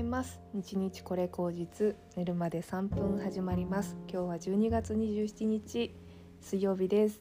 います。日日これ口実。寝るまで3分始まります。今日は12月27日水曜日です。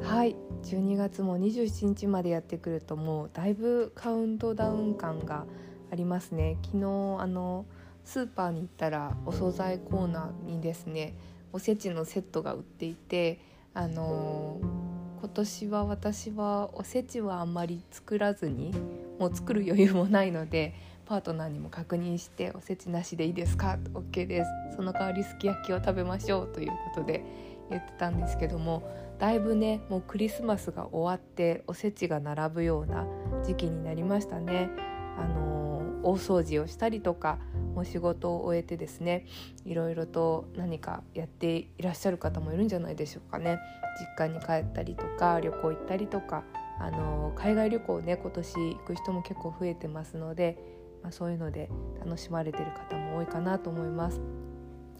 はい。12月も27日までやってくるともうだいぶカウントダウン感がありますね。昨日あのスーパーに行ったらお惣菜コーナーにですねおせちのセットが売っていてあのー、今年は私はおせちはあんまり作らずにもう作る余裕もないのでパートナーにも確認しておせちなしでいいですか？OK です。その代わりすき焼きを食べましょうということで言ってたんですけどもだいぶねもうクリスマスが終わっておせちが並ぶような時期になりましたね。あのー、大掃除をしたりとかもう仕事を終えてですねいろいろと何かやっていらっしゃる方もいるんじゃないでしょうかね。実家に帰ったりとか旅行行ったりとかあの海外旅行ね今年行く人も結構増えてますのでまあ、そういうので楽しまれてる方も多いかなと思います。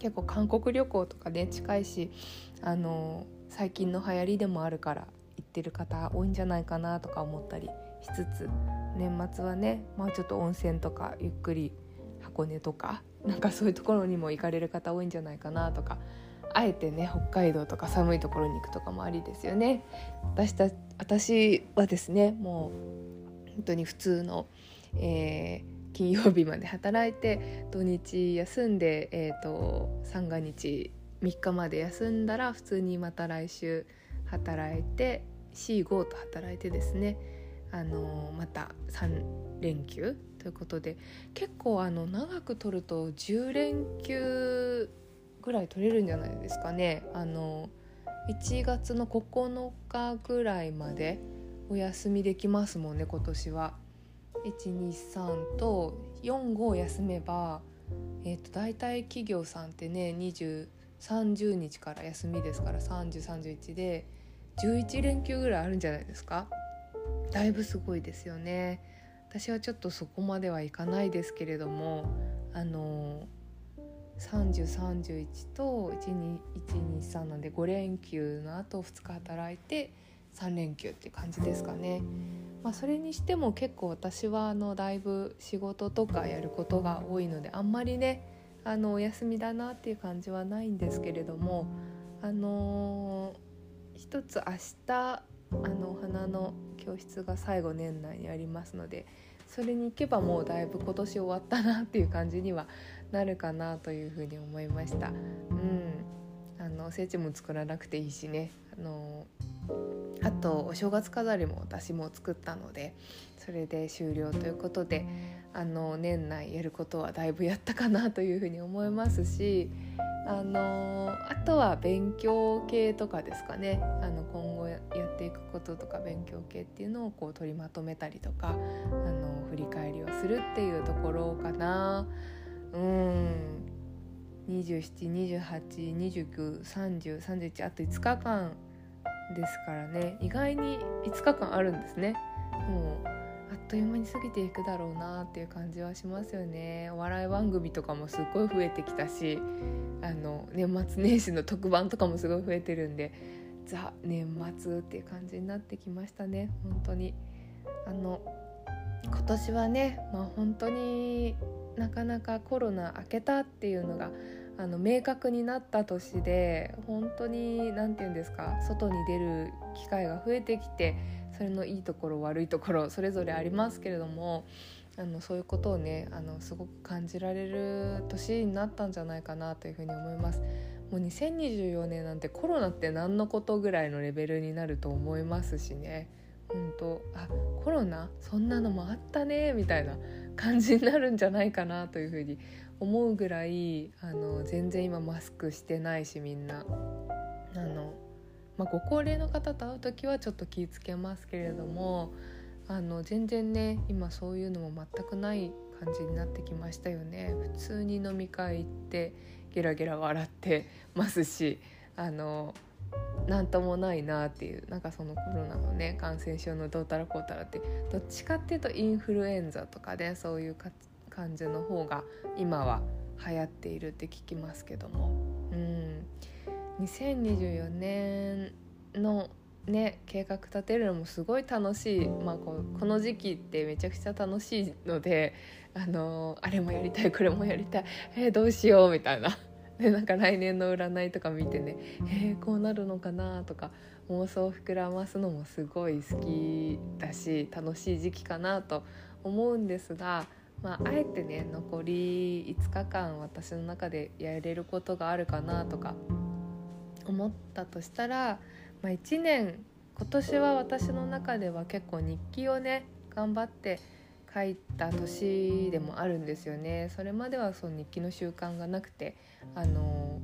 結構韓国旅行とかね近いしあの最近の流行りでもあるから行ってる方多いんじゃないかなとか思ったりしつつ年末はねまあちょっと温泉とかゆっくり箱根とか なんかそういうところにも行かれる方多いんじゃないかなとかあえてね北海道とか寒いところに行くとかもありですよね。私た私はですねもう本当に普通の、えー金曜日まで働いて土日休んで、えーと、三が日3日まで休んだら普通にまた来週働いて C5 と働いてですね、あのまた3連休ということで結構あの長く取ると10連休ぐらい取れるんじゃないですかね。あの1月の9日ぐらいまでお休みできますもんね今年は。123と45を休めば、えー、と大体企業さんってね2030日から休みですから3031で11連休ぐらいあるんじゃないですか？だいぶすごいですよね私はちょっとそこまではいかないですけれどもあの3031と1223なんで5連休のあと2日働いて3連休っていう感じですかね。まあ、それにしても結構私はあのだいぶ仕事とかやることが多いのであんまりねあのお休みだなっていう感じはないんですけれどもあのー、一つ明日あのお花の教室が最後年内にありますのでそれに行けばもうだいぶ今年終わったなっていう感じにはなるかなというふうに思いました。うん、あのおせちも作らなくていいしねあのーあとお正月飾りも私も作ったのでそれで終了ということであの年内やることはだいぶやったかなというふうに思いますしあのあとは勉強系とかですかねあの今後やっていくこととか勉強系っていうのをこう取りまとめたりとかあの振り返りをするっていうところかな。うん2728293031あと5日間ですからね。意外に5日間あるんですね。もうあっという間に過ぎていくだろうなっていう感じはしますよね。お笑い番組とかもすっごい増えてきたしあの年末年始の特番とかもすごい増えてるんでザ年末っていう感じになってきましたね。本当に。あの今年はねまあ本当になかなかコロナ明けたっていうのがあの明確になった年で本当に何て言うんですか外に出る機会が増えてきてそれのいいところ悪いところそれぞれありますけれどもあのそういうことをねあのすごく感じられる年になったんじゃないかなというふうに思います。もう2024年なんてコロナって何のことぐらいのレベルになると思いますしね本当あコロナ？そんなのもあったねみたいな感じになるんじゃないかなというふうに思うぐらいあの全然今マスクしてないしみんな。あの、まあ、ご高齢の方と会う時はちょっと気ぃつけますけれどもあの全然ね今そういうのも全くない感じになってきましたよね。普通に飲み会行ってゲラゲラ笑って ますしあの何ともないなっていうなんかそのコロナのね感染症のどうたらこうたらってどっちかっていうとインフルエンザとかで、ね、そういう感じの方が今は流行っているって聞きますけども、うん、2024年のね計画立てるのもすごい楽しい、まあ、ここの時期ってめちゃくちゃ楽しいので、あのあれもやりたいこれもやりたい。えー、どうしようみたいな。でなんか来年の占いとか見てねえー、こうなるのかなとか妄想を膨らますのもすごい好きだし楽しい時期かなと思うんですが、まあ、あえてね残り5日間私の中でやれることがあるかなとか思ったとしたらまあ、1年今年は私の中では結構日記をね頑張って書いた年でもあるんですよね。それまではその日記の習慣がなくてあの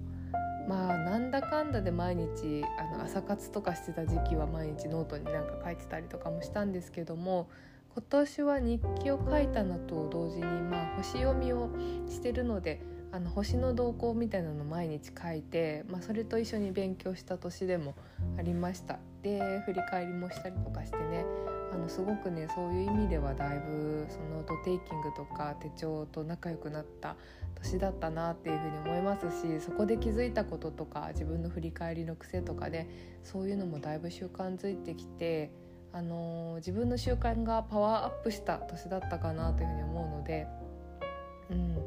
まあなんだかんだで毎日あの朝活とかしてた時期は毎日ノートになんか書いてたりとかもしたんですけども今年は日記を書いたのと同時にまあ星読みをしてるのであの星の動向みたいなのを毎日書いて、まあ、それと一緒に勉強した年でもありました。で振り返りもしたりとかしてねあのすごくねそういう意味ではだいぶそのドテイキングとか手帳と仲良くなった年だったなっていうふうに思いますしそこで気づいたこととか自分の振り返りの癖とかでそういうのもだいぶ習慣づいてきて、あの、自分の習慣がパワーアップした年だったかなというふうに思うので。うん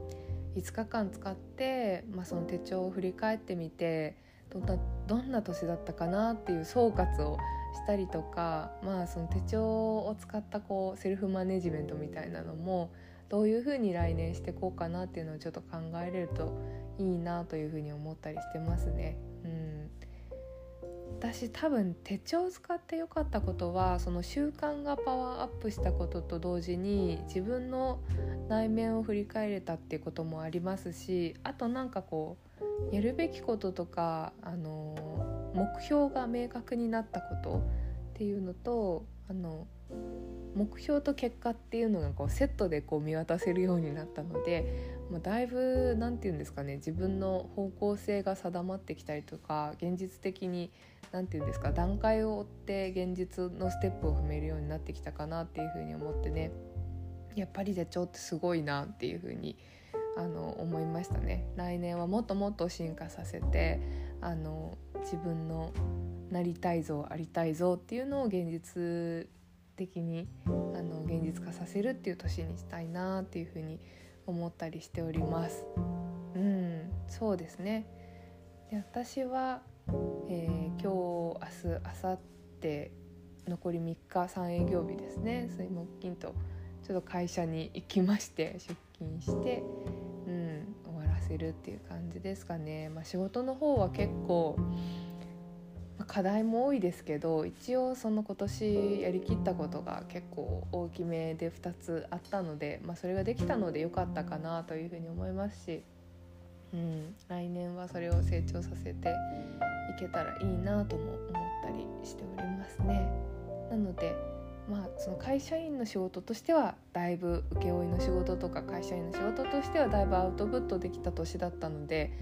5日間使って、まあ、その手帳を振り返ってみてどんなどんな年だったかなっていう総括をしたりとか、まあ、その手帳を使ったこうセルフマネジメントみたいなのもどういうふうに来年していこうかなっていうのをちょっと考えれるといいなというふうに思ったりしてますね。私多分手帳を使ってよかったことはその習慣がパワーアップしたことと同時に自分の内面を振り返れたっていうこともありますしあとなんかこうやるべきこととか、あの目標が明確になったことっていうのとあの目標と結果っていうのがこうセットでこう見渡せるようになったので、まあ、だいぶ何て言うんですかね自分の方向性が定まってきたりとか現実的に何て言うんですか段階を追って現実のステップを踏めるようになってきたかなっていうふうに思ってねやっぱり手帳ってすごいなっていうふうにあの思いましたね。来年はもっともっと進化させてあの自分のなりたいぞありたいぞっていうのを現実的にあの現実化させるっていう年にしたいなっていうふうに思ったりしております。うんそうですねで私はえー、今日明日明後日残り3日3営業日ですね水木金とちょっと会社に行きまして出勤して、うん、終わらせるっていう感じですかね。まあ、仕事の方は結構課題も多いですけど一応その今年やりきったことが結構大きめで2つあったので、まあ、それができたので良かったかなというふうに思いますし、うん、来年はそれを成長させていけたらいいなとも思ったりしておりますね。なのでまあその会社員の仕事としてはだいぶ請負の仕事とか会社員の仕事としてはだいぶアウトプットできた年だったので、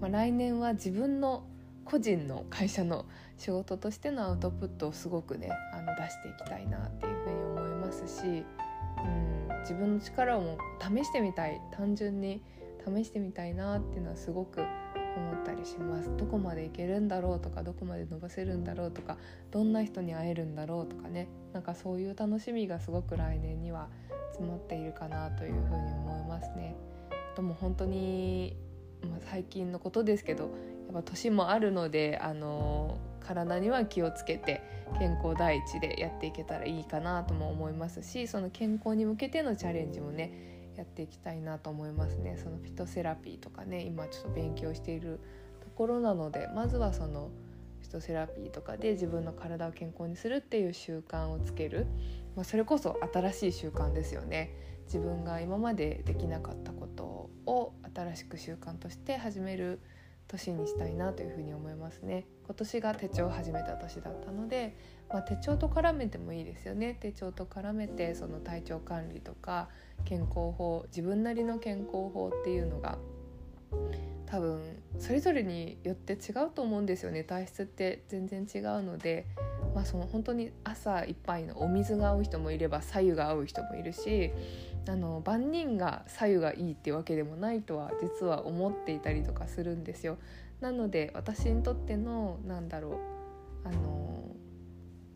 まあ、来年は自分の個人の会社の仕事としてのアウトプットをすごくねあの出していきたいなっていうふうに思いますし、うん、自分の力をも試してみたい単純に試してみたいなっていうのはすごく思ったりしますどこまでいけるんだろうとかどこまで伸ばせるんだろうとかどんな人に会えるんだろうとかねなんかそういう楽しみがすごく来年には詰まっているかなというふうに思いますね。とも本当に、まあ、最近のことですけどやっぱ年もあるのであの体には気をつけて健康第一でやっていけたらいいかなとも思いますしその健康に向けてのチャレンジもねやっていきたいなと思いますね。そのフィトセラピーとかね今ちょっと勉強しているところなのでまずはそのフィトセラピーとかで自分の体を健康にするっていう習慣をつける、まあ、それこそ新しい習慣ですよね。自分が今までできなかったことを新しく習慣として始める年にしたいなというふに思いますね。今年が手帳を始めた年だったので、まあ、手帳と絡めてもいいですよね。手帳と絡めてその体調管理とか健康法自分なりの健康法っていうのが多分それぞれによって違うと思うんですよね。体質って全然違うので、まあ、その本当に朝一杯のお水が合う人もいれば白湯が合う人もいるしあの万人が白湯がいいっていうわけでもないとは実は思っていたりとかするんですよ。なので私にとってのなんだろうあの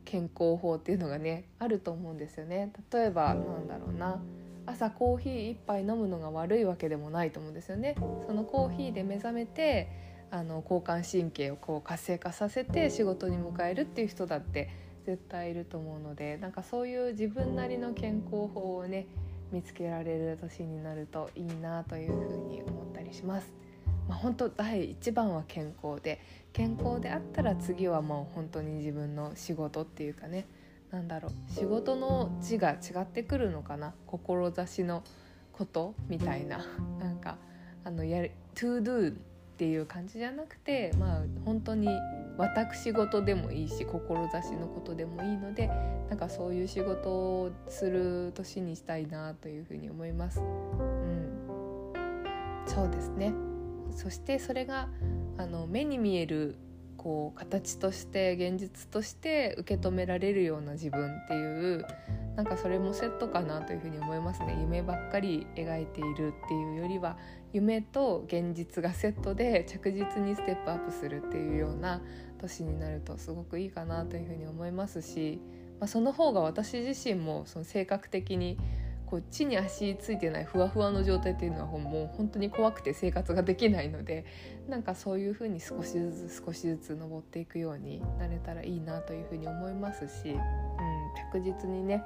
健康法っていうのがねあると思うんですよね。例えばなんだろうな朝コーヒー1杯飲むのが悪いわけでもないと思うんですよね。そのコーヒーで目覚めてあの交感神経をこう活性化させて仕事に迎えるっていう人だって絶対いると思うのでなんかそういう自分なりの健康法をね見つけられる年になるといいなというふうに思ったりします。まあ、本当第一番は健康で健康であったら次はもう本当に自分の仕事っていうかねなんだろう仕事の字が違ってくるのかな志のことみたいななんかあのやる to do っていう感じじゃなくてまあ本当に私事でもいいし志のことでもいいのでなんかそういう仕事をする年にしたいなというふうに思います。うん、そうですねそしてそれがあの目に見えるこう形として現実として受け止められるような自分っていうなんかそれもセットかなというふうに思いますね。夢ばっかり描いているっていうよりは夢と現実がセットで着実にステップアップするっていうような年になるとすごくいいかなというふうに思いますし、まあ、その方が私自身もその性格的にこう地に足ついてないふわふわの状態っていうのはもう本当に怖くて生活ができないのでなんかそういうふうに少しずつ少しずつ登っていくようになれたらいいなというふうに思いますし、うん、着実にね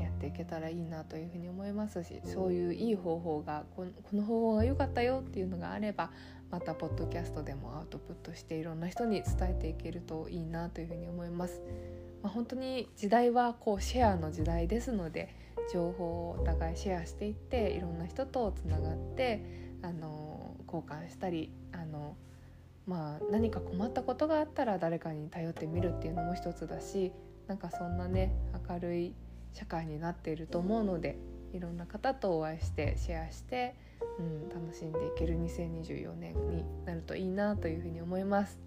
やっていけたらいいなというふうに思いますしそういういい方法がこの方法が良かったよっていうのがあればまたポッドキャストでもアウトプットしていろんな人に伝えていけるといいなというふうに思います。まあ、本当に時代はこうシェアの時代ですので情報をお互いシェアしていっていろんな人とつながってあの交換したりあの、まあ、何か困ったことがあったら誰かに頼ってみるっていうのも一つだしなんかそんなね明るい社会になっていると思うのでいろんな方とお会いしてシェアして、うん、楽しんでいける2024年になるといいなというふうに思います。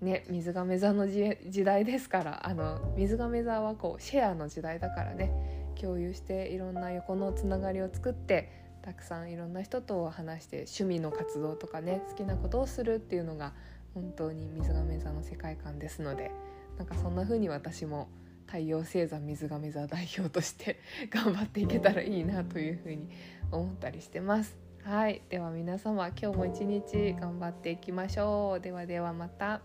ね、水亀座の時代ですからあの水亀座はこうシェアの時代だからね共有していろんな横のつながりを作ってたくさんいろんな人と話して趣味の活動とかね好きなことをするっていうのが本当に水亀座の世界観ですのでなんかそんな風に私も太陽星座水亀座代表として頑張っていけたらいいなというふうに思ったりしてます。はい、では皆様今日も一日頑張っていきましょう。ではではまた。